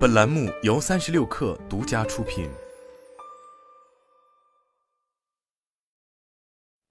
本栏目由三十六氪独家出品。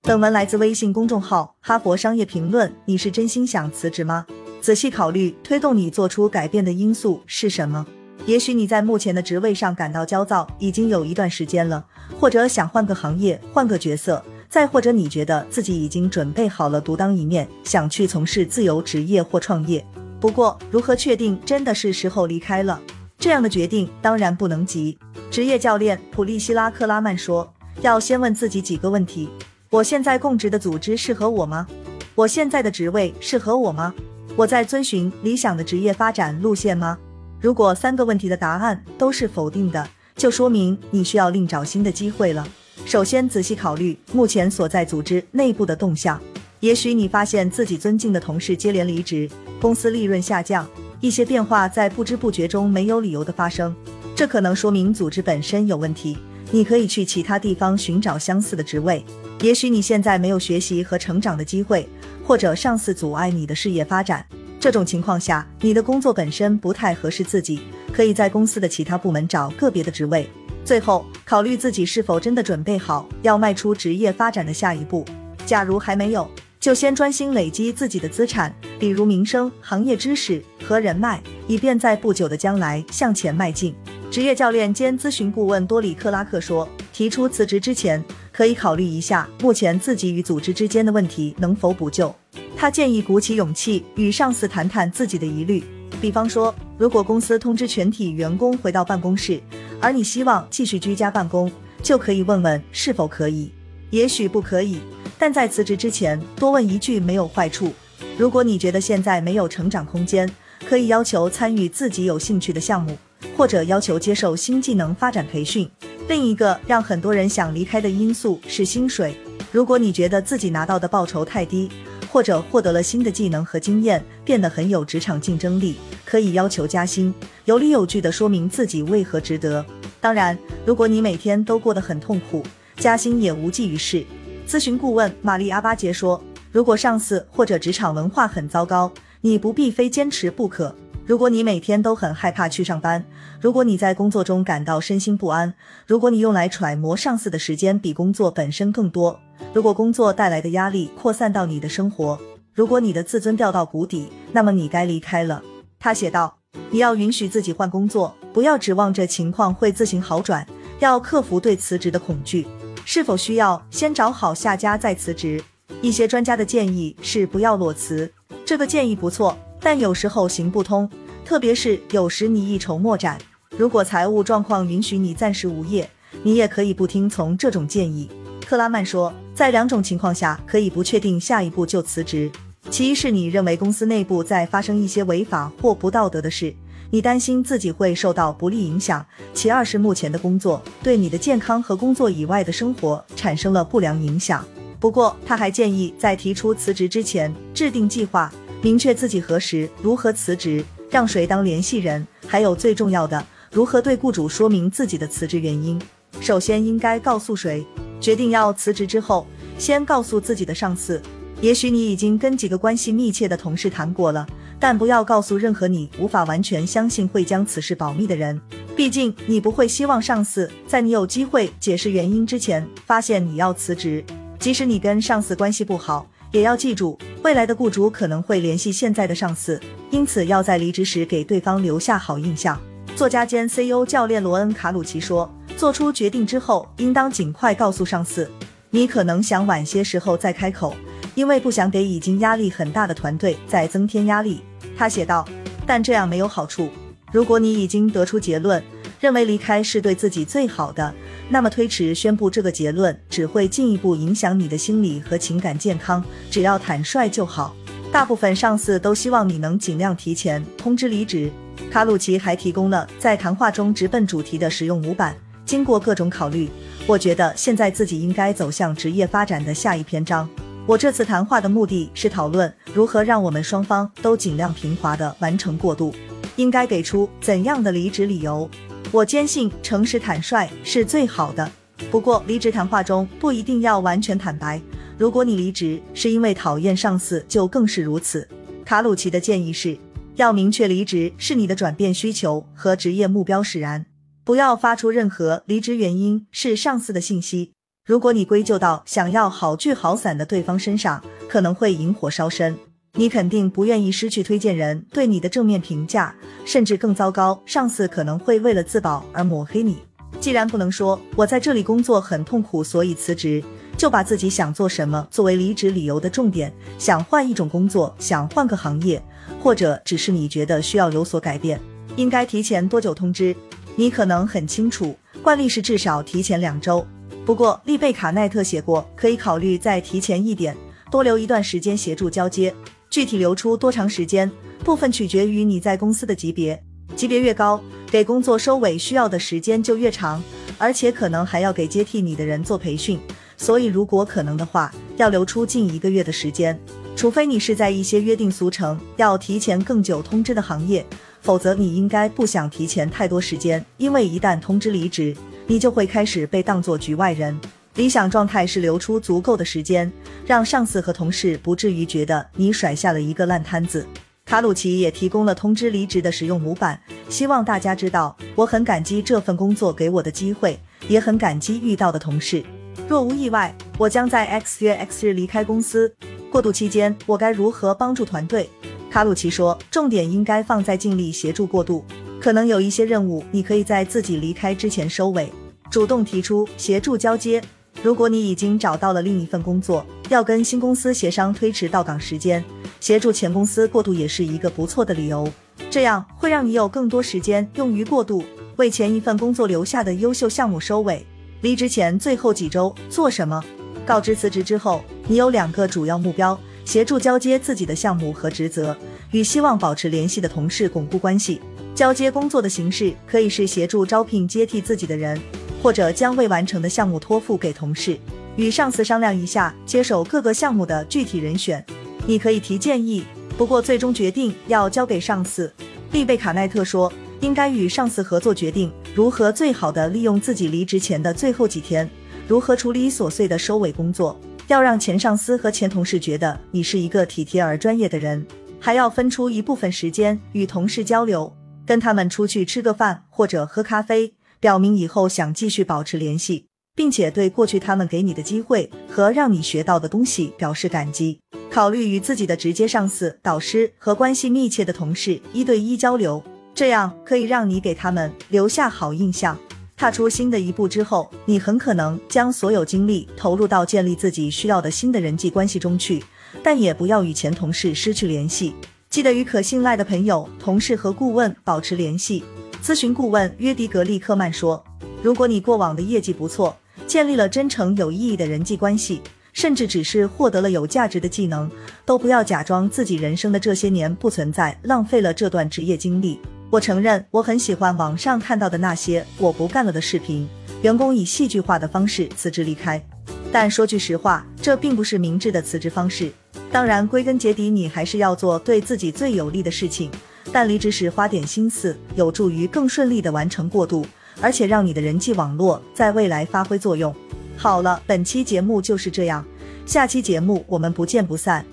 本文来自微信公众号《哈佛商业评论》。你是真心想辞职吗？仔细考虑，推动你做出改变的因素是什么？也许你在目前的职位上感到焦躁，已经有一段时间了，或者想换个行业、换个角色，再或者你觉得自己已经准备好了独当一面，想去从事自由职业或创业。不过，如何确定真的是时候离开了？这样的决定当然不能急。职业教练普利希拉克拉曼说：“要先问自己几个问题：我现在供职的组织适合我吗？我现在的职位适合我吗？我在遵循理想的职业发展路线吗？如果三个问题的答案都是否定的，就说明你需要另找新的机会了。首先，仔细考虑目前所在组织内部的动向。也许你发现自己尊敬的同事接连离职。”公司利润下降，一些变化在不知不觉中没有理由的发生，这可能说明组织本身有问题。你可以去其他地方寻找相似的职位。也许你现在没有学习和成长的机会，或者上司阻碍你的事业发展。这种情况下，你的工作本身不太合适自己，可以在公司的其他部门找个别的职位。最后，考虑自己是否真的准备好要迈出职业发展的下一步。假如还没有，就先专心累积自己的资产，比如名声、行业知识和人脉，以便在不久的将来向前迈进。职业教练兼咨询顾问多里克拉克说：“提出辞职之前，可以考虑一下目前自己与组织之间的问题能否补救。”他建议鼓起勇气与上司谈谈自己的疑虑，比方说，如果公司通知全体员工回到办公室，而你希望继续居家办公，就可以问问是否可以。也许不可以。但在辞职之前多问一句没有坏处。如果你觉得现在没有成长空间，可以要求参与自己有兴趣的项目，或者要求接受新技能发展培训。另一个让很多人想离开的因素是薪水。如果你觉得自己拿到的报酬太低，或者获得了新的技能和经验，变得很有职场竞争力，可以要求加薪，有理有据的说明自己为何值得。当然，如果你每天都过得很痛苦，加薪也无济于事。咨询顾问玛丽阿巴杰说：“如果上司或者职场文化很糟糕，你不必非坚持不可。如果你每天都很害怕去上班，如果你在工作中感到身心不安，如果你用来揣摩上司的时间比工作本身更多，如果工作带来的压力扩散到你的生活，如果你的自尊掉到谷底，那么你该离开了。”他写道：“你要允许自己换工作，不要指望着情况会自行好转，要克服对辞职的恐惧。”是否需要先找好下家再辞职？一些专家的建议是不要裸辞。这个建议不错，但有时候行不通，特别是有时你一筹莫展。如果财务状况允许你暂时无业，你也可以不听从这种建议。克拉曼说，在两种情况下可以不确定下一步就辞职：其一是你认为公司内部在发生一些违法或不道德的事。你担心自己会受到不利影响，其二是目前的工作对你的健康和工作以外的生活产生了不良影响。不过，他还建议在提出辞职之前制定计划，明确自己何时、如何辞职，让谁当联系人，还有最重要的，如何对雇主说明自己的辞职原因。首先应该告诉谁？决定要辞职之后，先告诉自己的上司。也许你已经跟几个关系密切的同事谈过了。但不要告诉任何你无法完全相信会将此事保密的人，毕竟你不会希望上司在你有机会解释原因之前发现你要辞职。即使你跟上司关系不好，也要记住，未来的雇主可能会联系现在的上司，因此要在离职时给对方留下好印象。作家兼 CEO 教练罗恩·卡鲁奇说：“做出决定之后，应当尽快告诉上司。你可能想晚些时候再开口，因为不想给已经压力很大的团队再增添压力。”他写道：“但这样没有好处。如果你已经得出结论，认为离开是对自己最好的，那么推迟宣布这个结论只会进一步影响你的心理和情感健康。只要坦率就好。大部分上司都希望你能尽量提前通知离职。”卡鲁奇还提供了在谈话中直奔主题的实用模板。经过各种考虑，我觉得现在自己应该走向职业发展的下一篇章。我这次谈话的目的是讨论如何让我们双方都尽量平滑地完成过渡，应该给出怎样的离职理由。我坚信诚实坦率是最好的。不过，离职谈话中不一定要完全坦白。如果你离职是因为讨厌上司，就更是如此。卡鲁奇的建议是，要明确离职是你的转变需求和职业目标使然，不要发出任何离职原因是上司的信息。如果你归咎到想要好聚好散的对方身上，可能会引火烧身。你肯定不愿意失去推荐人对你的正面评价，甚至更糟糕，上司可能会为了自保而抹黑你。既然不能说我在这里工作很痛苦，所以辞职，就把自己想做什么作为离职理由的重点，想换一种工作，想换个行业，或者只是你觉得需要有所改变，应该提前多久通知？你可能很清楚，惯例是至少提前两周。不过丽贝卡奈特写过，可以考虑再提前一点，多留一段时间协助交接。具体留出多长时间，部分取决于你在公司的级别，级别越高，给工作收尾需要的时间就越长，而且可能还要给接替你的人做培训。所以，如果可能的话，要留出近一个月的时间，除非你是在一些约定俗成要提前更久通知的行业，否则你应该不想提前太多时间，因为一旦通知离职，你就会开始被当作局外人。理想状态是留出足够的时间，让上司和同事不至于觉得你甩下了一个烂摊子。卡鲁奇也提供了通知离职的使用模板，希望大家知道，我很感激这份工作给我的机会，也很感激遇到的同事。若无意外，我将在 X 月 X 日离开公司。过渡期间，我该如何帮助团队？卡鲁奇说，重点应该放在尽力协助过渡，可能有一些任务你可以在自己离开之前收尾，主动提出协助交接。如果你已经找到了另一份工作，要跟新公司协商推迟到岗时间，协助前公司过渡也是一个不错的理由。这样会让你有更多时间用于过渡，为前一份工作留下的优秀项目收尾。离职前最后几周做什么？告知辞职之后，你有两个主要目标：协助交接自己的项目和职责，与希望保持联系的同事巩固关系。交接工作的形式可以是协助招聘接替自己的人。或者将未完成的项目托付给同事，与上司商量一下接手各个项目的具体人选。你可以提建议，不过最终决定要交给上司。利贝卡奈特说，应该与上司合作决定如何最好的利用自己离职前的最后几天，如何处理琐碎的收尾工作。要让前上司和前同事觉得你是一个体贴而专业的人，还要分出一部分时间与同事交流，跟他们出去吃个饭或者喝咖啡。表明以后想继续保持联系，并且对过去他们给你的机会和让你学到的东西表示感激。考虑与自己的直接上司、导师和关系密切的同事一对一交流，这样可以让你给他们留下好印象。踏出新的一步之后，你很可能将所有精力投入到建立自己需要的新的人际关系中去，但也不要与前同事失去联系。记得与可信赖的朋友、同事和顾问保持联系。咨询顾问约迪格利克曼说：“如果你过往的业绩不错，建立了真诚有意义的人际关系，甚至只是获得了有价值的技能，都不要假装自己人生的这些年不存在，浪费了这段职业经历。我承认，我很喜欢网上看到的那些我不干了的视频，员工以戏剧化的方式辞职离开。但说句实话，这并不是明智的辞职方式。当然，归根结底，你还是要做对自己最有利的事情。”但离职时花点心思，有助于更顺利的完成过渡，而且让你的人际网络在未来发挥作用。好了，本期节目就是这样，下期节目我们不见不散。